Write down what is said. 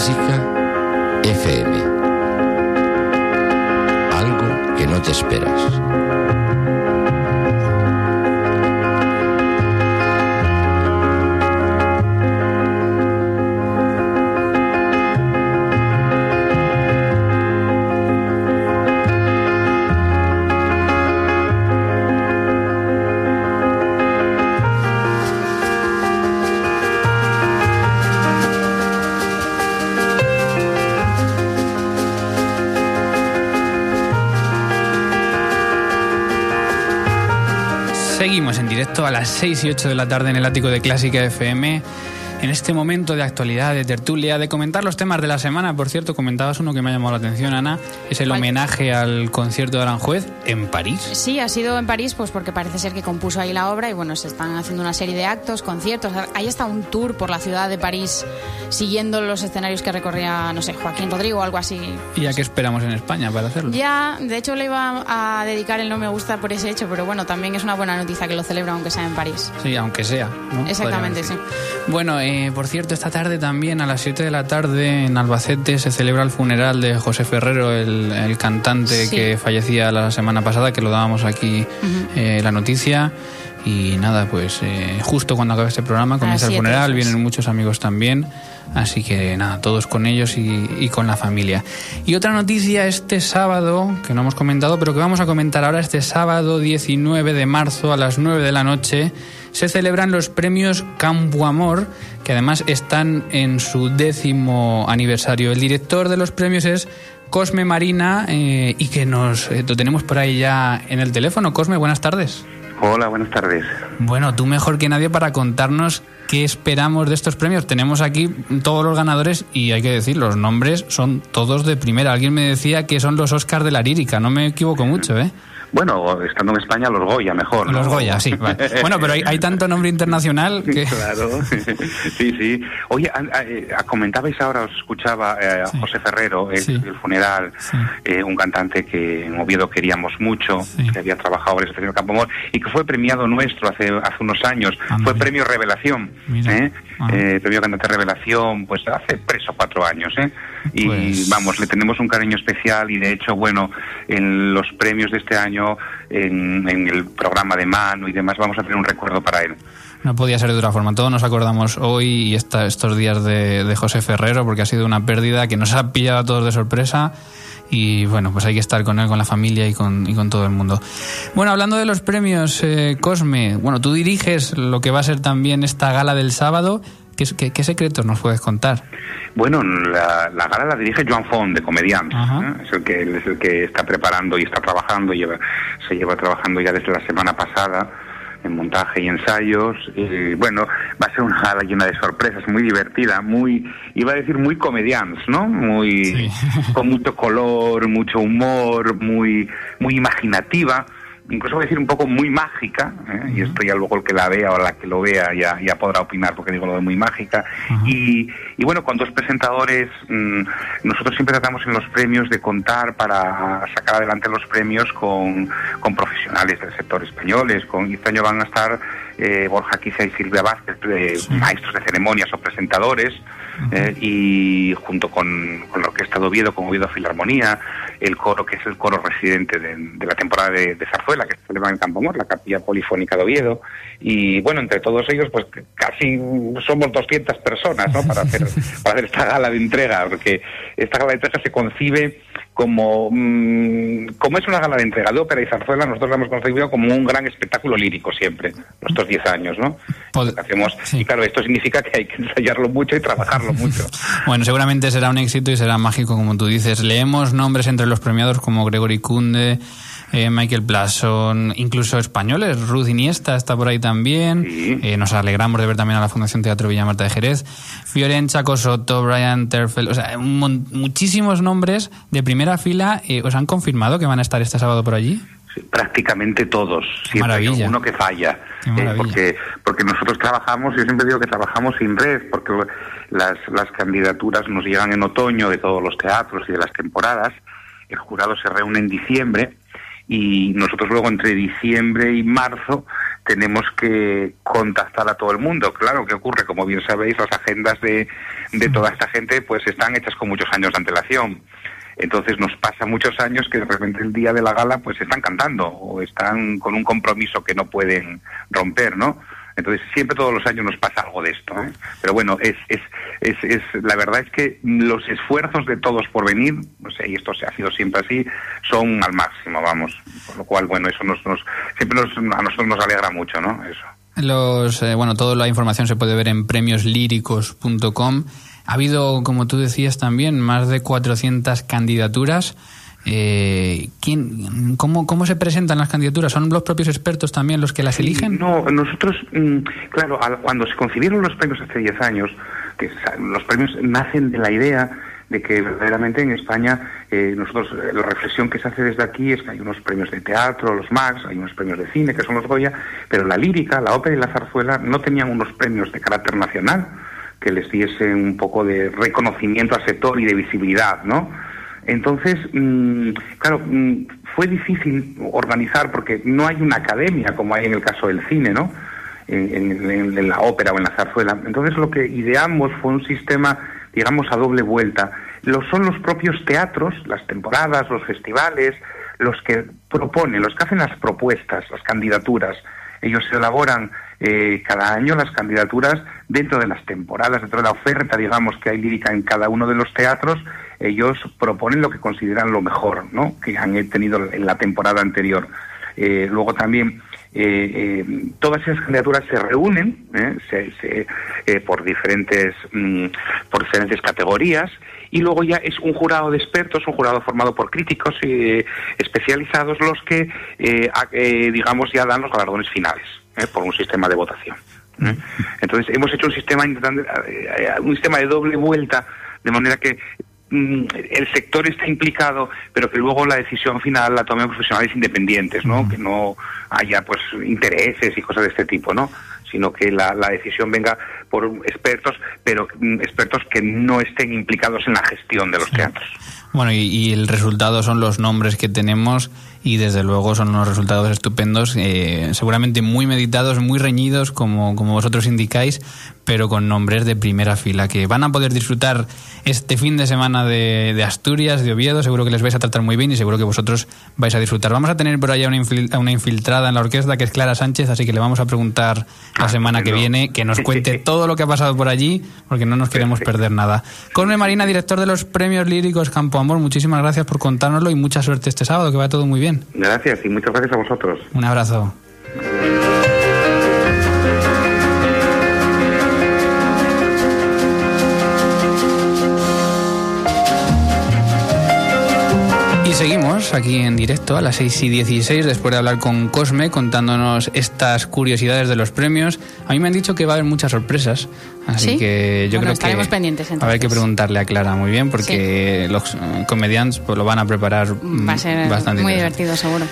Clásica FM. Algo que no te esperas. Seguimos en directo a las 6 y 8 de la tarde en el ático de Clásica FM en este momento de actualidad, de tertulia, de comentar los temas de la semana. Por cierto, comentabas uno que me ha llamado la atención, Ana, es el homenaje al concierto de Aranjuez en París. Sí, ha sido en París, pues porque parece ser que compuso ahí la obra y bueno, se están haciendo una serie de actos, conciertos. Ahí está un tour por la ciudad de París siguiendo los escenarios que recorría, no sé, Joaquín Rodrigo o algo así. ¿Y a qué esperamos en España para hacerlo? Ya, de hecho le iba a dedicar el no me gusta por ese hecho, pero bueno, también es una buena noticia que lo celebra aunque sea en París. Sí, aunque sea. Exactamente, sí. Bueno, eh, por cierto, esta tarde también a las 7 de la tarde en Albacete se celebra el funeral de José Ferrero, el, cantante que fallecía la semana pasada, que lo dábamos aquí eh, la noticia. Y nada, pues eh, justo cuando acabe este programa comienza el funeral, vienen muchos amigos también. Así que nada, todos con ellos y, con la familia. Y otra noticia este sábado, que no hemos comentado, pero que vamos a comentar ahora, este sábado 19 de marzo a las 9 de la noche, se celebran los premios Campo Amor, que además están en su décimo aniversario. El director de los premios es Cosme Marina eh, y que nos eh, lo tenemos por ahí ya en el teléfono. Cosme, buenas tardes. Hola, buenas tardes. Bueno, tú mejor que nadie para contarnos qué esperamos de estos premios. Tenemos aquí todos los ganadores y hay que decir, los nombres son todos de primera. Alguien me decía que son los Oscars de la lírica, no me equivoco mucho, ¿eh? Bueno, estando en España, los Goya mejor. Los Goya, sí. Bueno, pero hay, tanto nombre internacional que... Claro, sí, sí. Oye, eh, comentabais ahora, os escuchaba eh, a José Ferrero, el funeral, eh, un cantante que en Oviedo queríamos mucho, que había trabajado en el Campo Campomor y que fue premiado nuestro hace, hace unos años. fue premio Revelación. Ah. premio Cantante Revelación, pues hace tres o cuatro años. ¿eh? Y pues vamos, le tenemos un cariño especial y de hecho, bueno, en los premios de este año, en, el programa de mano y demás, vamos a tener un recuerdo para él. No podía ser de otra forma. Todos nos acordamos hoy y estos días de, José Ferrero porque ha sido una pérdida que nos ha pillado a todos de sorpresa y bueno, pues hay que estar con él, con la familia y con, y con todo el mundo. Bueno, hablando de los premios, eh, Cosme, bueno, tú diriges lo que va a ser también esta gala del sábado ¿Qué, secretos nos puedes contar? Bueno, la, gala la dirige Joan Font, de Comediante. Es, el que, es el que está preparando y está trabajando, lleva, se lleva trabajando ya desde la semana pasada en montaje y ensayos. Y bueno, va a ser una gala llena de sorpresas, muy divertida, muy, iba a decir muy comedians, ¿no? Muy, con mucho color, mucho humor, muy, muy imaginativa incluso voy a decir un poco muy mágica, ¿eh? y esto ya luego el que la vea o la que lo vea ya, ya podrá opinar porque digo lo de muy mágica. y, y, bueno, con dos presentadores, mm, nosotros siempre tratamos en los premios de contar para sacar adelante los premios con, con profesionales del sector españoles. Con, este año van a estar eh, Borja Quizá y Silvia Vázquez, eh, maestros de ceremonias o presentadores. Eh, y junto con, con, la Orquesta de Oviedo, con Oviedo Filarmonía, el coro que es el coro residente de, la temporada de, Zarzuela, que se celebra en Campo Amor, la Capilla Polifónica de Oviedo, y bueno, entre todos ellos, pues casi somos 200 personas, ¿no?, para hacer, para hacer esta gala de entrega, porque esta gala de entrega se concibe como, mm, como es una gala de entrega de ópera y zarzuela, nosotros la hemos concebido como un gran espectáculo lírico siempre, nuestros 10 años, ¿no? Hacemos, Y claro, esto significa que hay que ensayarlo mucho y trabajarlo mucho. bueno, seguramente será un éxito y será mágico, como tú dices. Leemos nombres entre los premiados como Gregory Kunde, eh, Michael Blason, incluso españoles, Ruth Iniesta está por ahí también. Eh, nos alegramos de ver también a la Fundación Teatro Villamarta de Jerez. Fiorenza Cosoto, Brian Terfel, o sea, muchísimos nombres de primera fila. Eh, ¿Os han confirmado que van a estar este sábado por allí? prácticamente todos. Siempre hay uno que falla. Porque, porque nosotros trabajamos, yo siempre digo que trabajamos sin red, porque las, las candidaturas nos llegan en otoño de todos los teatros y de las temporadas. El jurado se reúne en diciembre y nosotros luego entre diciembre y marzo tenemos que contactar a todo el mundo. Claro, ¿qué ocurre? Como bien sabéis, las agendas de, de toda esta gente pues están hechas con muchos años de antelación. Entonces nos pasa muchos años que de repente el día de la gala pues están cantando o están con un compromiso que no pueden romper, ¿no? Entonces siempre todos los años nos pasa algo de esto. ¿eh? Pero bueno, es, es, es, es, la verdad es que los esfuerzos de todos por venir, no sé, y esto se ha sido siempre así, son al máximo, vamos. Por lo cual, bueno, eso nos, nos siempre nos, a nosotros nos alegra mucho, ¿no? Eso. Los, eh, bueno, toda la información se puede ver en premioslíricos.com. Ha habido, como tú decías también, más de 400 candidaturas. Eh, ¿quién, cómo, ¿Cómo se presentan las candidaturas? ¿Son los propios expertos también los que las eligen? No, nosotros, mm, claro, cuando se concibieron los premios hace 10 años, que los premios nacen de la idea de que verdaderamente en España eh, nosotros eh, la reflexión que se hace desde aquí es que hay unos premios de teatro, los Max, hay unos premios de cine que son los Goya, pero la lírica, la ópera y la zarzuela no tenían unos premios de carácter nacional que les diesen un poco de reconocimiento al sector y de visibilidad, ¿no? Entonces, mm, claro, mm, fue difícil organizar porque no hay una academia como hay en el caso del cine, ¿no? En, la ópera o en la zarzuela. Entonces, lo que ideamos fue un sistema, digamos, a doble vuelta. Lo son los propios teatros, las temporadas, los festivales, los que proponen, los que hacen las propuestas, las candidaturas. Ellos elaboran eh, cada año las candidaturas dentro de las temporadas, dentro de la oferta, digamos, que hay lírica en cada uno de los teatros, ellos proponen lo que consideran lo mejor, ¿no? Que han tenido en la temporada anterior. Eh, luego también eh, todas esas candidaturas se reúnen por diferentes mm, por diferentes categorías y luego ya es un jurado de expertos, un jurado formado por críticos especializados los que digamos ya dan los galardones finales. ¿eh? por un sistema de votación. ¿eh? Entonces hemos hecho un sistema eh, un sistema de doble vuelta, de manera que el sector está implicado, pero que luego la decisión final la tomen profesionales independientes, ¿no? Que no haya pues intereses y cosas de este tipo, ¿no? Sino que la, la decisión venga por expertos, pero mm, expertos que no estén implicados en la gestión de los teatros. Bueno, y, y, el resultado son los nombres que tenemos y desde luego son unos resultados estupendos, eh, seguramente muy meditados, muy reñidos, como, como vosotros indicáis, pero con nombres de primera fila que van a poder disfrutar este fin de semana de, de, Asturias, de Oviedo. Seguro que les vais a tratar muy bien y seguro que vosotros vais a disfrutar. Vamos a tener por allá una, infiltrada en la orquesta que es Clara Sánchez, así que le vamos a preguntar la ah, semana que viene que nos cuente todo lo que ha pasado por allí, porque no nos queremos perder nada. Corne Marina, director de los premios líricos Campo Amor, muchísimas gracias por contárnoslo y mucha suerte este sábado, que va todo muy bien. Gracias y muchas gracias a vosotros. Un abrazo. Aquí en directo a las 6 y 16 después de hablar con Cosme contándonos estas curiosidades de los premios. A mí me han dicho que va a haber muchas sorpresas, así que yo creo estaremos que pendientes, a ver que preguntarle a Clara muy bien porque los comediantes pues, lo van a preparar va a ser bastante muy divertido seguro.